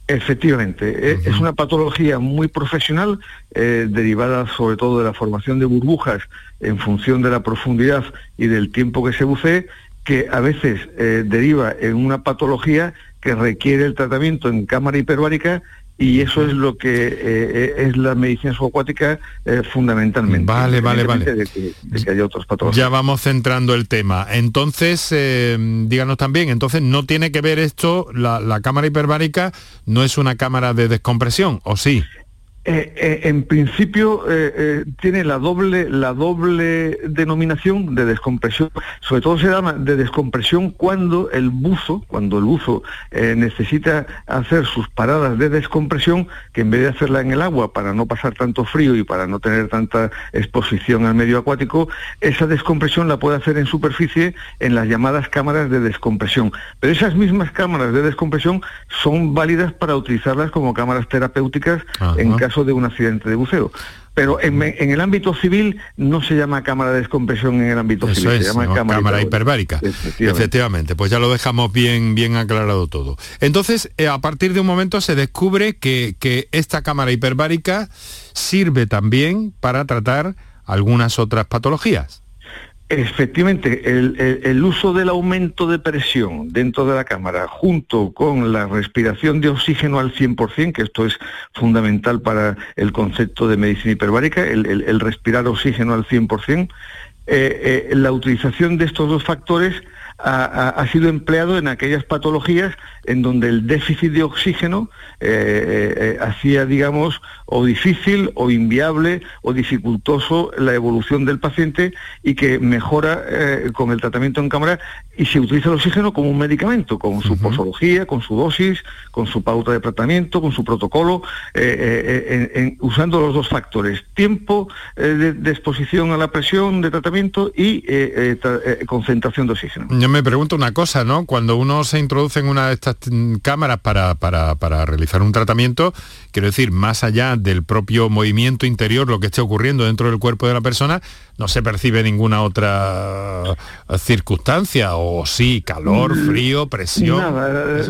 Efectivamente, e, es una patología muy profesional, eh, derivada sobre todo de la formación de burbujas en función de la profundidad y del tiempo que se bucee, que a veces deriva en una patología que requiere el tratamiento en cámara hiperbárica y eso es lo que eh, eh, es la medicina subacuática eh, fundamentalmente. Vale, vale, vale. De que, haya otros patologías. Ya vamos centrando el tema. Entonces, díganos también, entonces no tiene que ver esto, la, la cámara hiperbárica no es una cámara de descompresión, ¿o sí? Eh, eh, en principio eh, tiene la doble, la doble denominación de descompresión. Sobre todo se llama de descompresión cuando el buzo, cuando el buzo necesita hacer sus paradas de descompresión, que en vez de hacerla en el agua para no pasar tanto frío y para no tener tanta exposición al medio acuático, esa descompresión la puede hacer en superficie en las llamadas cámaras de descompresión. Pero esas mismas cámaras de descompresión son válidas para utilizarlas como cámaras terapéuticas en caso de un accidente de buceo. Pero en, el ámbito civil no se llama cámara de descompresión en el ámbito civil, se llama cámara, hiperbárica. Efectivamente. pues ya lo dejamos bien, bien aclarado todo. Entonces, eh, a partir de un momento se descubre que, que esta cámara hiperbárica sirve también para tratar algunas otras patologías. Efectivamente, el, uso del aumento de presión dentro de la cámara junto con la respiración de oxígeno al 100%, que esto es fundamental para el concepto de medicina hiperbárica, el, respirar oxígeno al 100%, eh, eh, la utilización de estos dos factores ha, sido empleado en aquellas patologías en donde el déficit de oxígeno eh, hacía, digamos, o difícil o inviable o dificultoso la evolución del paciente y que mejora eh, con el tratamiento en cámara y se utiliza el oxígeno como un medicamento, con su posología, con su dosis, con su pauta de tratamiento, con su protocolo, eh, eh, usando los dos factores, tiempo de, exposición a la presión de tratamiento y concentración de oxígeno. Yo me pregunto una cosa, ¿no? Cuando uno se introduce en una de estas cámaras para, para, para realizar un tratamiento, quiero decir, más allá del propio movimiento interior, lo que esté ocurriendo dentro del cuerpo de la persona, no se percibe ninguna otra eh, circunstancia, o sí, calor, mm, frío, presión. Nada,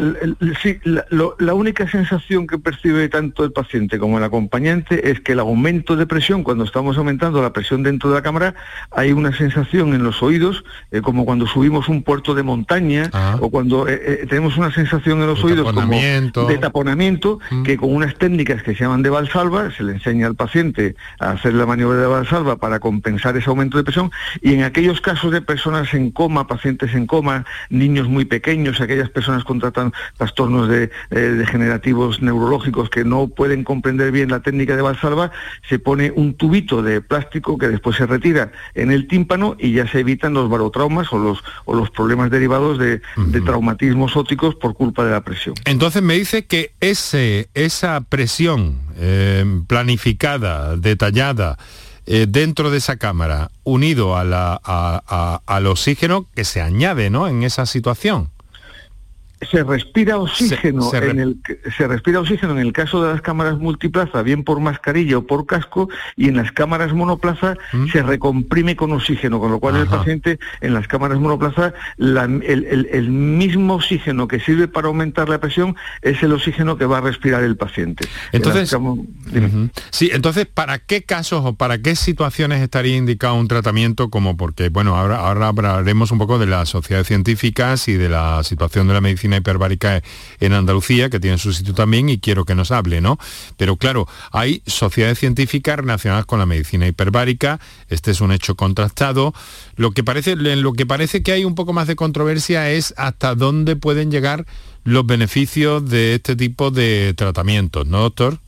sí, la, única sensación que percibe tanto el paciente como el acompañante es que el aumento de presión, cuando estamos aumentando la presión dentro de la cámara, hay una sensación en los oídos, eh, como cuando subimos un puerto de montaña, ah. o cuando eh, tenemos una sensación en los oídos como de taponamiento, mm. que con unas técnicas que se llaman de valsalva, se le enseña al paciente a hacer la maniobra de valsalva para compensar ese aumento de presión y en aquellos casos de personas en coma, pacientes en coma, niños muy pequeños, aquellas personas con trastornos de, eh, degenerativos neurológicos que no pueden comprender bien la técnica de Valsalva, se pone un tubito de plástico que después se retira en el tímpano y ya se evitan los barotraumas o los, o los problemas derivados de, traumatismos ópticos por culpa de la presión. Entonces me dice que ese, esa presión eh, planificada, detallada, eh, dentro de esa cámara, unido a la, al oxígeno que se añade ¿no? en esa situación se respira oxígeno en el se respira oxígeno en el caso de las cámaras multiplaza bien por mascarilla o por casco y en las cámaras monoplaza ¿Mm? se recomprime con oxígeno con lo cual el paciente en las cámaras monoplaza el, mismo oxígeno que sirve para aumentar la presión es el oxígeno que va a respirar el paciente. Entonces sí entonces para qué casos o para qué situaciones estaría indicado un tratamiento como porque bueno ahora ahora hablaremos un poco de las sociedades científicas y de la situación de la medicina hiperbárica en Andalucía, que tiene su sitio también, y quiero que nos hable, ¿no? Pero claro, hay sociedades científicas relacionadas con la medicina hiperbárica, este es un hecho contrastado. Lo que parece, lo que parece que hay un poco más de controversia es hasta dónde pueden llegar los beneficios de este tipo de tratamientos, ¿no, doctor?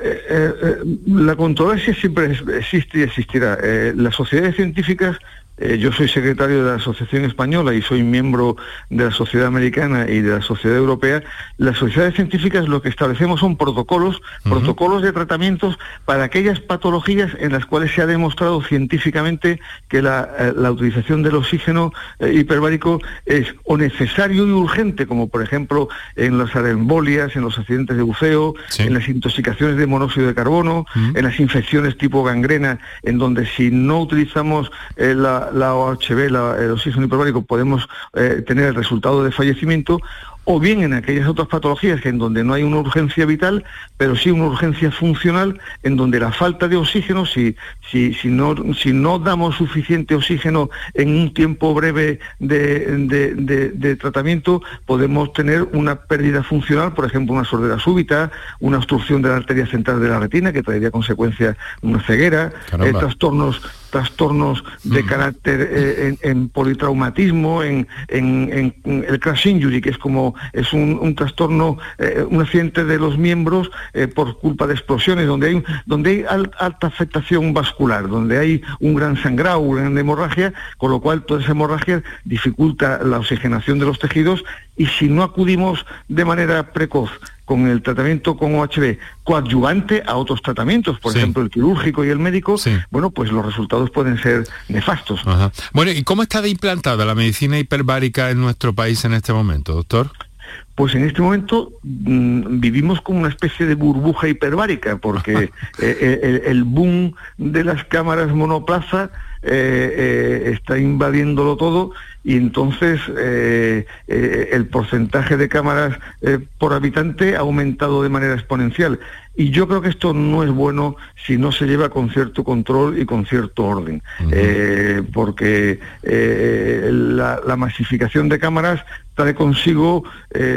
Eh, eh, eh, la controversia siempre existe y existirá. las sociedades científicas eh, yo soy secretario de la Asociación Española y soy miembro de la Sociedad Americana y de la Sociedad Europea, las sociedades científicas lo que establecemos son protocolos, protocolos de tratamientos para aquellas patologías en las cuales se ha demostrado científicamente que la, eh, utilización del oxígeno eh, hiperbárico es o necesario y urgente, como por ejemplo en las arembolias, en los accidentes de buceo, en las intoxicaciones de monóxido de carbono, en las infecciones tipo gangrena, en donde si no utilizamos la la, OHB, el oxígeno hiperbárico, podemos eh, tener el resultado de fallecimiento, o bien en aquellas otras patologías en donde no hay una urgencia vital, pero sí una urgencia funcional, en donde la falta de oxígeno, si, si, si, no, si no damos suficiente oxígeno en un tiempo breve de, tratamiento, podemos tener una pérdida funcional, por ejemplo, una sordera súbita, una obstrucción de la arteria central de la retina, que traería consecuencia una ceguera, eh, trastornos trastornos de carácter eh, en, politraumatismo, en, el crash injury, que es como es un, trastorno, eh, un accidente de los miembros eh, por culpa de explosiones, donde hay, donde hay alta afectación vascular, donde hay un gran sangrado, una gran hemorragia, con lo cual toda esa hemorragia dificulta la oxigenación de los tejidos y si no acudimos de manera precoz con el tratamiento con OHB coadyuvante a otros tratamientos, por ejemplo el quirúrgico y el médico, bueno, pues los resultados pueden ser nefastos. Bueno, ¿y cómo está de implantada la medicina hiperbárica en nuestro país en este momento, doctor? Pues en este momento mm, vivimos como una especie de burbuja hiperbárica, porque *laughs* eh, eh, el, boom de las cámaras monoplaza eh, está invadiéndolo todo y entonces eh, eh, el porcentaje de cámaras eh, por habitante ha aumentado de manera exponencial. Y yo creo que esto no es bueno si no se lleva con cierto control y con cierto orden, porque la, masificación de cámaras trae consigo,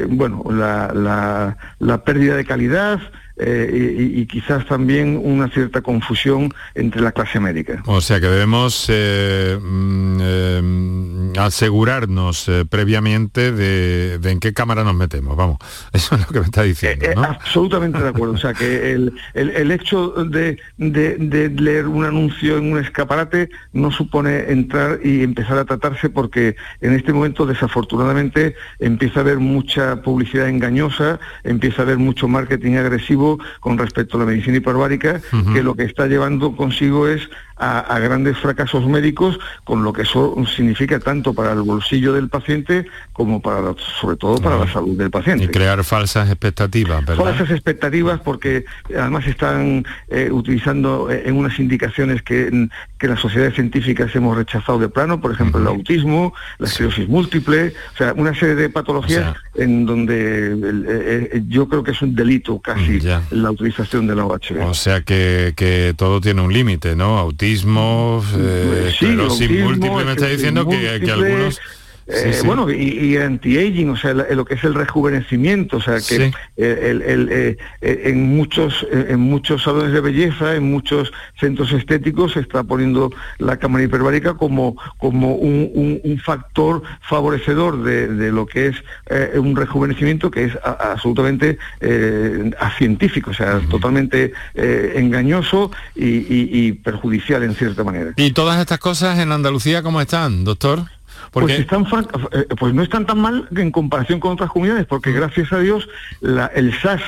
bueno, la, la pérdida de calidad, eh, y, quizás también una cierta confusión entre la clase médica. O sea que debemos eh, mm, eh, asegurarnos previamente de, en qué cámara nos metemos, vamos, *laughs* eso es lo que me está diciendo. ¿no? absolutamente de acuerdo, o sea que el, el, hecho de, de, leer un anuncio en un escaparate no supone entrar y empezar a tratarse porque en este momento desafortunadamente empieza a haber mucha publicidad engañosa, empieza a haber mucho marketing agresivo con respecto a la medicina hiperbárica, que lo que está llevando consigo es a, grandes fracasos médicos, con lo que eso significa tanto para el bolsillo del paciente como para, sobre todo, para la salud del paciente. Y crear falsas expectativas, ¿verdad? Falsas expectativas porque además están eh, utilizando eh, en unas indicaciones que, que las sociedades científicas hemos rechazado de plano, por ejemplo, el autismo, la esclerosis múltiple, o sea, una serie de patologías en donde eh, yo creo que es un delito casi la utilización de la OHB. O sea que, que todo tiene un límite, ¿no? Autismo eh, sí, múltiple me está diciendo que, que algunos eh, bueno, y, anti-aging, o sea, lo que es el rejuvenecimiento, o sea, que eh, en, muchos, en muchos salones de belleza, en muchos centros estéticos, se está poniendo la cámara hiperbárica como, como un, factor favorecedor de, lo que es eh, un rejuvenecimiento que es absolutamente científico, o sea, totalmente engañoso y perjudicial en cierta manera. ¿Y todas estas cosas en Andalucía cómo están, doctor? Pues, están, eh, pues no están tan mal en comparación con otras comunidades, porque mm. gracias a Dios el SAS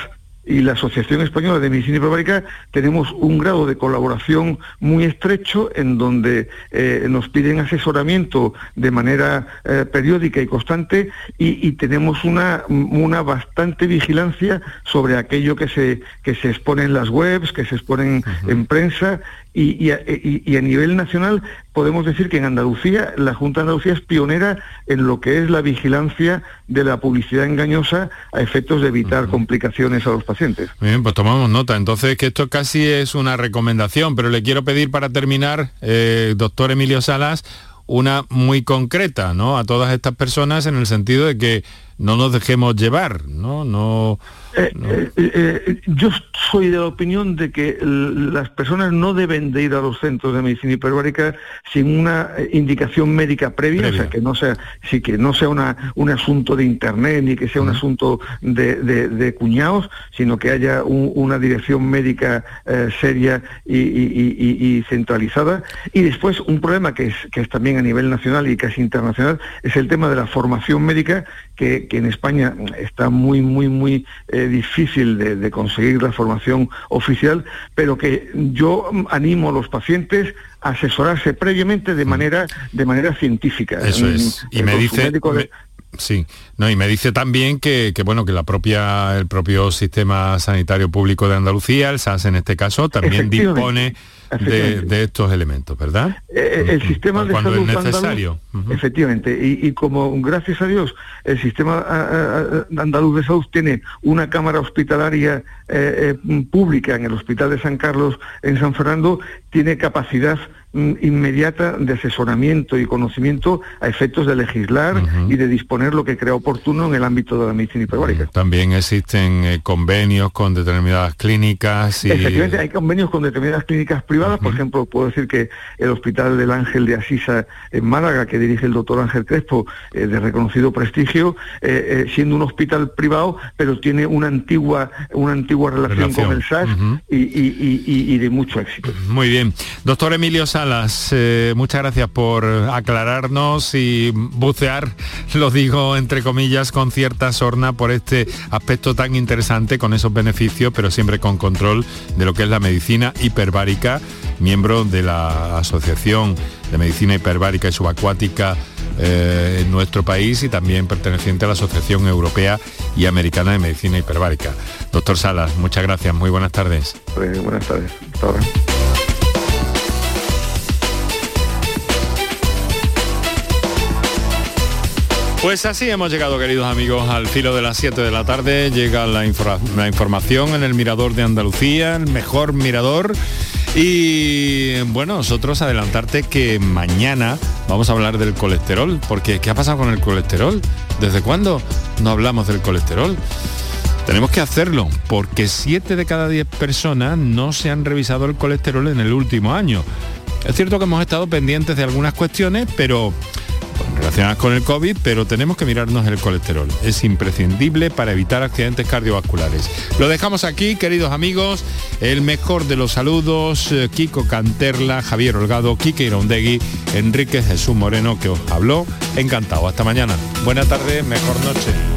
y la Asociación Española de Medicina Hiperbárica tenemos un grado de colaboración muy estrecho en donde eh, nos piden asesoramiento de manera eh, periódica y constante y, tenemos una, una, bastante vigilancia sobre aquello que se, que se expone en las webs, que se exponen en prensa y, a, nivel nacional podemos decir que en Andalucía, la Junta de Andalucía es pionera en lo que es la vigilancia de la publicidad engañosa a efectos de evitar complicaciones a los pacientes. bien, pues tomamos nota. Entonces, que esto casi es una recomendación, pero le quiero pedir para terminar, eh, doctor Emilio Salas, una muy concreta, ¿no? A todas estas personas en el sentido de que no nos dejemos llevar, ¿no? No eh, eh, eh, yo soy de la opinión de que las personas no deben de ir a los centros de medicina hiperbárica sin una indicación médica previa, o sea, que no sea, sí, que no sea una, un asunto de internet ni que sea un asunto de, cuñados, sino que haya una dirección médica seria y, centralizada. Y después un problema que es, que es también a nivel nacional y casi internacional es el tema de la formación médica, que, en España está muy, muy, muy difícil de, conseguir la formación oficial, pero que yo animo a los pacientes a asesorarse previamente de mm. manera, de manera científica. Eso es. Y me dice... Sí, no, y me dice también que, bueno, que la propia, el propio sistema sanitario público de Andalucía, el SAS en este caso, también dispone de, estos elementos, ¿verdad? Eh, eh, el sistema de salud es necesario. Efectivamente, y, como gracias a Dios el sistema andaluz de salud tiene una cámara hospitalaria eh, pública en el Hospital de San Carlos en San Fernando, tiene capacidad inmediata de asesoramiento y conocimiento a efectos de legislar y de disponer lo que crea oportuno en el ámbito de la medicina hiperbárica. También existen eh, convenios con determinadas clínicas. Y... Efectivamente, hay convenios con determinadas clínicas privadas. Por ejemplo, puedo decir que el Hospital del Ángel de Asisa en Málaga, que dirige el doctor Ángel Crespo, eh, de reconocido prestigio, eh, siendo un hospital privado, pero tiene una antigua, una antigua relación, con el SAS y, de mucho éxito. Muy bien. Doctor Emilio Sá eh, muchas gracias por aclararnos y bucear, lo digo entre comillas, con cierta sorna por este aspecto tan interesante, con esos beneficios, pero siempre con control de lo que es la medicina hiperbárica, miembro de la Asociación de Medicina Hiperbárica y Subacuática eh, en nuestro país y también perteneciente a la Asociación Europea y Americana de Medicina Hiperbárica. Doctor Salas, muchas gracias, muy buenas tardes. buenas tardes. Pues así hemos llegado, queridos amigos, al filo de las 7 de la tarde. Llega la, información en el Mirador de Andalucía, el mejor mirador. Y bueno, nosotros adelantarte que mañana vamos a hablar del colesterol, porque ¿qué ha pasado con el colesterol? ¿Desde cuándo no hablamos del colesterol? Tenemos que hacerlo, porque 7 de cada 10 personas no se han revisado el colesterol en el último año. Es cierto que hemos estado pendientes de algunas cuestiones, pero relacionadas con el COVID, pero tenemos que mirarnos el colesterol. Es imprescindible para evitar accidentes cardiovasculares. Lo dejamos aquí, queridos amigos. El mejor de los saludos, eh, Kiko Canterla, Javier Holgado, Kike Irondegui, Enrique Jesús Moreno, que os habló. Encantado. Hasta mañana. Buena tarde, mejor noche.